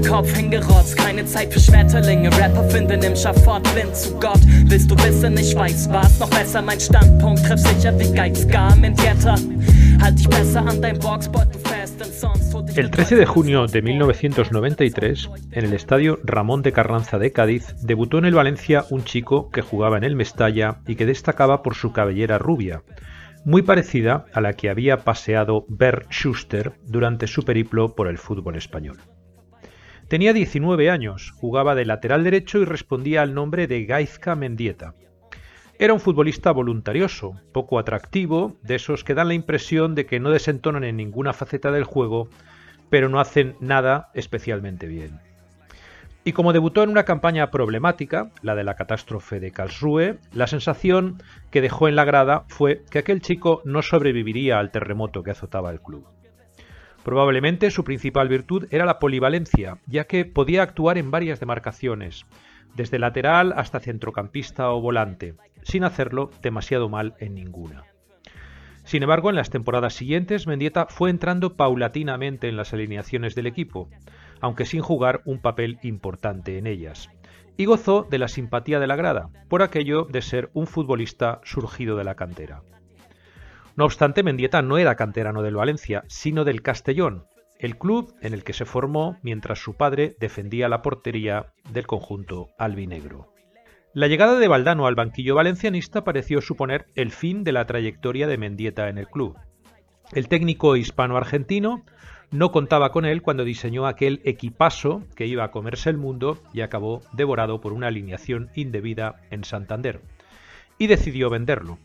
Kopf hingerotzt, keine Zeit für Schmetterlinge. Rapper finden im Schafott blind zu Gott. Willst du wissen, ich weiß was, noch besser mein Standpunkt. Treff sicher wie Geizgar Mendieta. Halt dich besser an dein Boxbeutel fest, denn sonst El 13 de junio de 1993, en el estadio Ramón de Carranza de Cádiz, debutó en el Valencia un chico que jugaba en el Mestalla y que destacaba por su cabellera rubia, muy parecida a la que había paseado Bert Schuster durante su periplo por el fútbol español. Tenía 19 años, jugaba de lateral derecho y respondía al nombre de Gaizka Mendieta. Era un futbolista voluntarioso, poco atractivo, de esos que dan la impresión de que no desentonan en ninguna faceta del juego, pero no hacen nada especialmente bien. Y como debutó en una campaña problemática, la de la catástrofe de Karlsruhe, la sensación que dejó en la grada fue que aquel chico no sobreviviría al terremoto que azotaba el club. Probablemente su principal virtud era la polivalencia, ya que podía actuar en varias demarcaciones, desde lateral hasta centrocampista o volante, sin hacerlo demasiado mal en ninguna. Sin embargo, en las temporadas siguientes, Mendieta fue entrando paulatinamente en las alineaciones del equipo, aunque sin jugar un papel importante en ellas, y gozó de la simpatía de la grada, por aquello de ser un futbolista surgido de la cantera. No obstante, Mendieta no era canterano del Valencia, sino del Castellón, el club en el que se formó mientras su padre defendía la portería del conjunto albinegro. La llegada de Valdano al banquillo valencianista pareció suponer el fin de la trayectoria de Mendieta en el club. El técnico hispano-argentino no contaba con él cuando diseñó aquel equipazo que iba a comerse el mundo y acabó devorado por una alineación indebida en Santander. Y decidió venderlo.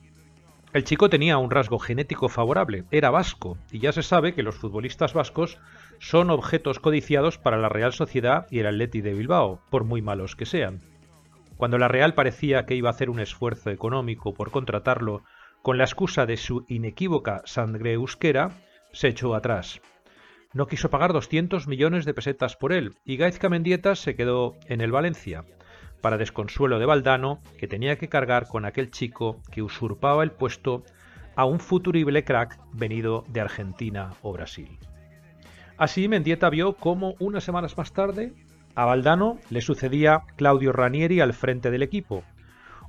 El chico tenía un rasgo genético favorable, era vasco, y ya se sabe que los futbolistas vascos son objetos codiciados para la Real Sociedad y el Atleti de Bilbao, por muy malos que sean. Cuando la Real parecía que iba a hacer un esfuerzo económico por contratarlo con la excusa de su inequívoca sangre euskera, se echó atrás. No quiso pagar 200 millones de pesetas por él, y Gaizka Mendieta se quedó en el Valencia para desconsuelo de Valdano, que tenía que cargar con aquel chico que usurpaba el puesto a un futurible crack venido de Argentina o Brasil. Así Mendieta vio cómo unas semanas más tarde a Valdano le sucedía Claudio Ranieri al frente del equipo,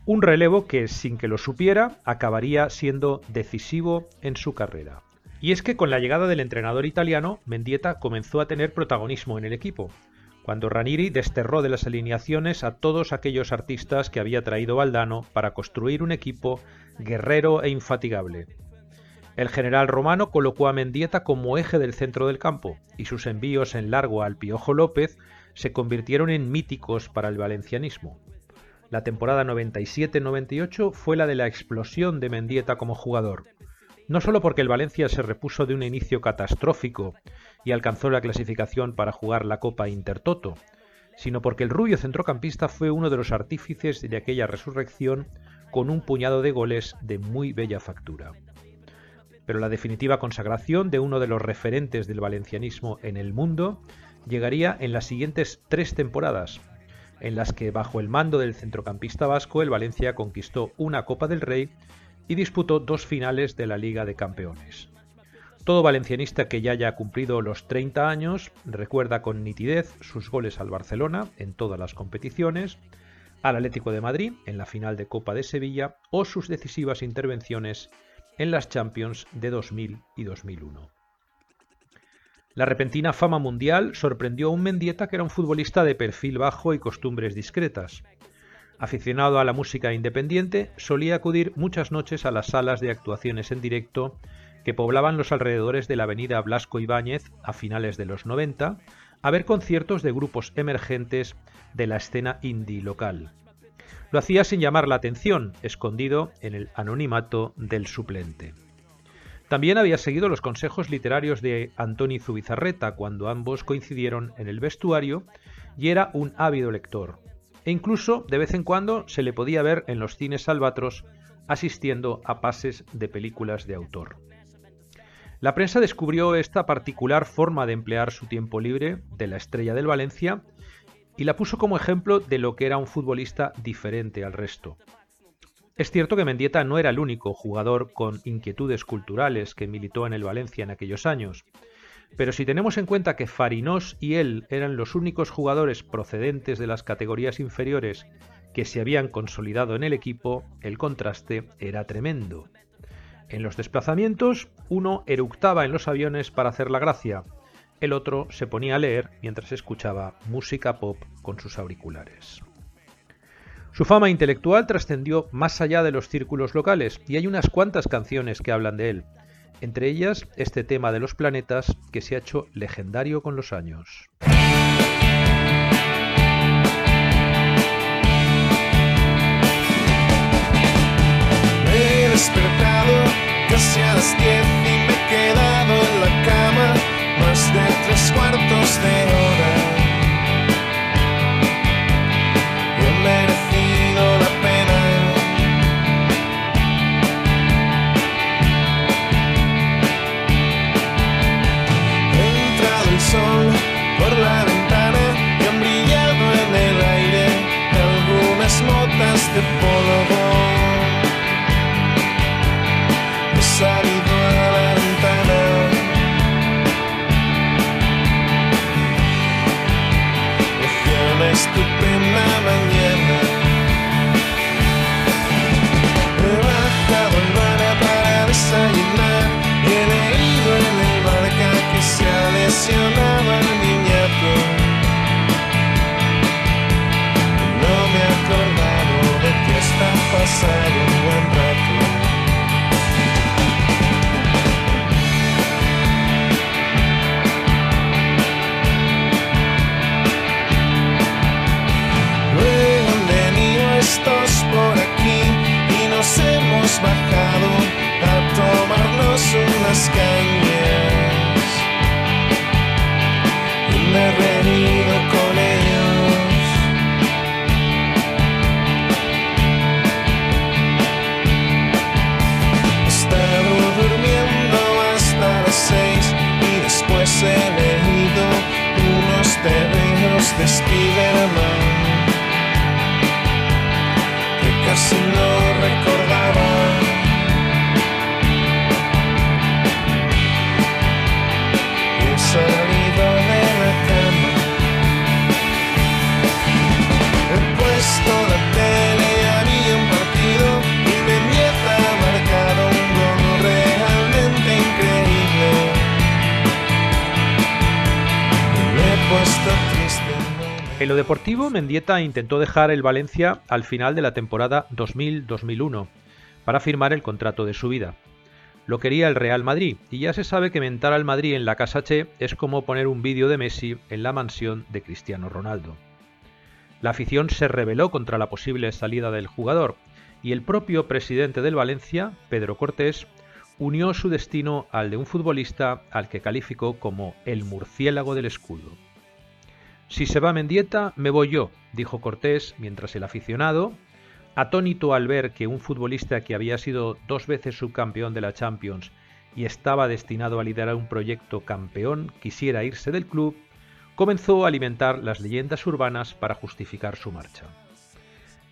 un relevo que, sin que lo supiera, acabaría siendo decisivo en su carrera. Y es que con la llegada del entrenador italiano, Mendieta comenzó a tener protagonismo en el equipo, cuando Ranieri desterró de las alineaciones a todos aquellos artistas que había traído Valdano para construir un equipo guerrero e infatigable. El general romano colocó a Mendieta como eje del centro del campo, y sus envíos en largo al Piojo López se convirtieron en míticos para el valencianismo. La temporada 97-98 fue la de la explosión de Mendieta como jugador, no solo porque el Valencia se repuso de un inicio catastrófico y alcanzó la clasificación para jugar la Copa Intertoto, sino porque el rubio centrocampista fue uno de los artífices de aquella resurrección con un puñado de goles de muy bella factura. Pero la definitiva consagración de uno de los referentes del valencianismo en el mundo llegaría en las siguientes tres temporadas, en las que bajo el mando del centrocampista vasco el Valencia conquistó una Copa del Rey y disputó dos finales de la Liga de Campeones. Todo valencianista que ya haya cumplido los 30 años recuerda con nitidez sus goles al Barcelona en todas las competiciones, al Atlético de Madrid en la final de Copa de Sevilla o sus decisivas intervenciones en las Champions de 2000 y 2001. La repentina fama mundial sorprendió a un Mendieta que era un futbolista de perfil bajo y costumbres discretas. Aficionado a la música independiente, solía acudir muchas noches a las salas de actuaciones en directo que poblaban los alrededores de la avenida Blasco Ibáñez a finales de los 90, a ver conciertos de grupos emergentes de la escena indie local. Lo hacía sin llamar la atención, escondido en el anonimato del suplente. También había seguido los consejos literarios de Antoni Zubizarreta cuando ambos coincidieron en el vestuario y era un ávido lector. E incluso de vez en cuando se le podía ver en los cines albatros asistiendo a pases de películas de autor. La prensa descubrió esta particular forma de emplear su tiempo libre de la estrella del Valencia y la puso como ejemplo de lo que era un futbolista diferente al resto. Es cierto que Mendieta no era el único jugador con inquietudes culturales que militó en el Valencia en aquellos años, pero si tenemos en cuenta que Farinós y él eran los únicos jugadores procedentes de las categorías inferiores que se habían consolidado en el equipo, el contraste era tremendo. En los desplazamientos, uno eructaba en los aviones para hacer la gracia, el otro se ponía a leer mientras escuchaba música pop con sus auriculares. Su fama intelectual trascendió más allá de los círculos locales y hay unas cuantas canciones que hablan de él, entre ellas este tema de los planetas que se ha hecho legendario con los años. he despertado casi a las diez y me he quedado en la cama más de tres cuartos de hora. Cañas. Y me he reído con ellos. Tebeos de Spiderman que En lo deportivo, Mendieta intentó dejar el Valencia al final de la temporada 2000-2001 para firmar el contrato de su vida. Lo quería el Real Madrid y ya se sabe que mentar al Madrid en la Casa Che es como poner un vídeo de Messi en la mansión de Cristiano Ronaldo. La afición se rebeló contra la posible salida del jugador y el propio presidente del Valencia, Pedro Cortés, unió su destino al de un futbolista al que calificó como el murciélago del escudo. Si se va Mendieta, me voy yo, dijo Cortés, mientras el aficionado, atónito al ver que un futbolista que había sido dos veces subcampeón de la Champions y estaba destinado a liderar un proyecto campeón, quisiera irse del club, comenzó a alimentar las leyendas urbanas para justificar su marcha.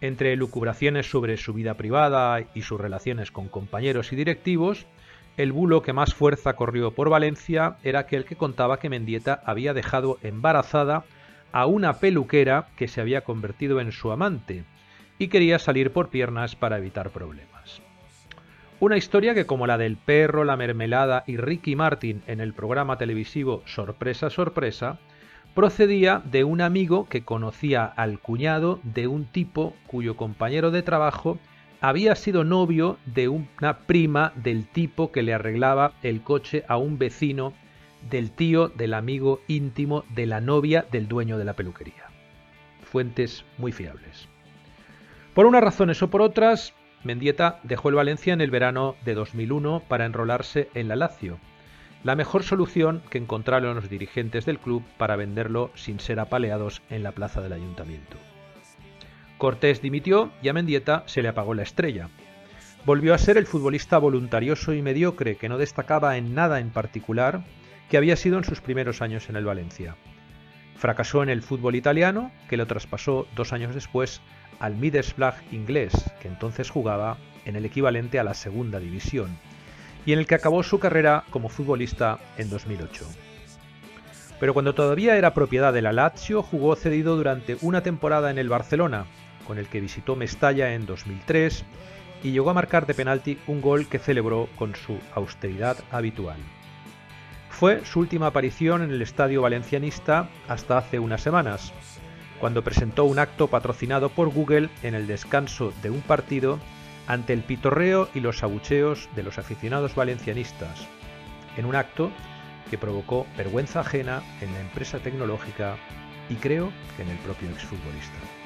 Entre lucubraciones sobre su vida privada y sus relaciones con compañeros y directivos, el bulo que más fuerza corrió por Valencia era aquel que contaba que Mendieta había dejado embarazada a una peluquera que se había convertido en su amante y quería salir por piernas para evitar problemas. Una historia que como la del perro, la mermelada y Ricky Martin en el programa televisivo Sorpresa Sorpresa, procedía de un amigo que conocía al cuñado de un tipo cuyo compañero de trabajo había sido novio de una prima del tipo que le arreglaba el coche a un vecino del tío del amigo íntimo de la novia del dueño de la peluquería. fuentes muy fiables. Por unas razones o por otras, Mendieta dejó el Valencia en el verano de 2001 para enrolarse en la Lazio, la mejor solución que encontraron los dirigentes del club para venderlo sin ser apaleados en la plaza del ayuntamiento. Cortés dimitió y a Mendieta se le apagó la estrella. Volvió a ser el futbolista voluntarioso y mediocre que no destacaba en nada en particular que había sido en sus primeros años en el Valencia. Fracasó en el fútbol italiano, que lo traspasó dos años después al Middlesbrough inglés, que entonces jugaba en el equivalente a la segunda división, y en el que acabó su carrera como futbolista en 2008. Pero cuando todavía era propiedad de la Lazio, jugó cedido durante una temporada en el Barcelona, con el que visitó Mestalla en 2003 y llegó a marcar de penalti un gol que celebró con su austeridad habitual. Fue su última aparición en el estadio valencianista hasta hace unas semanas, cuando presentó un acto patrocinado por Google en el descanso de un partido ante el pitorreo y los abucheos de los aficionados valencianistas, en un acto que provocó vergüenza ajena en la empresa tecnológica y creo que en el propio exfutbolista.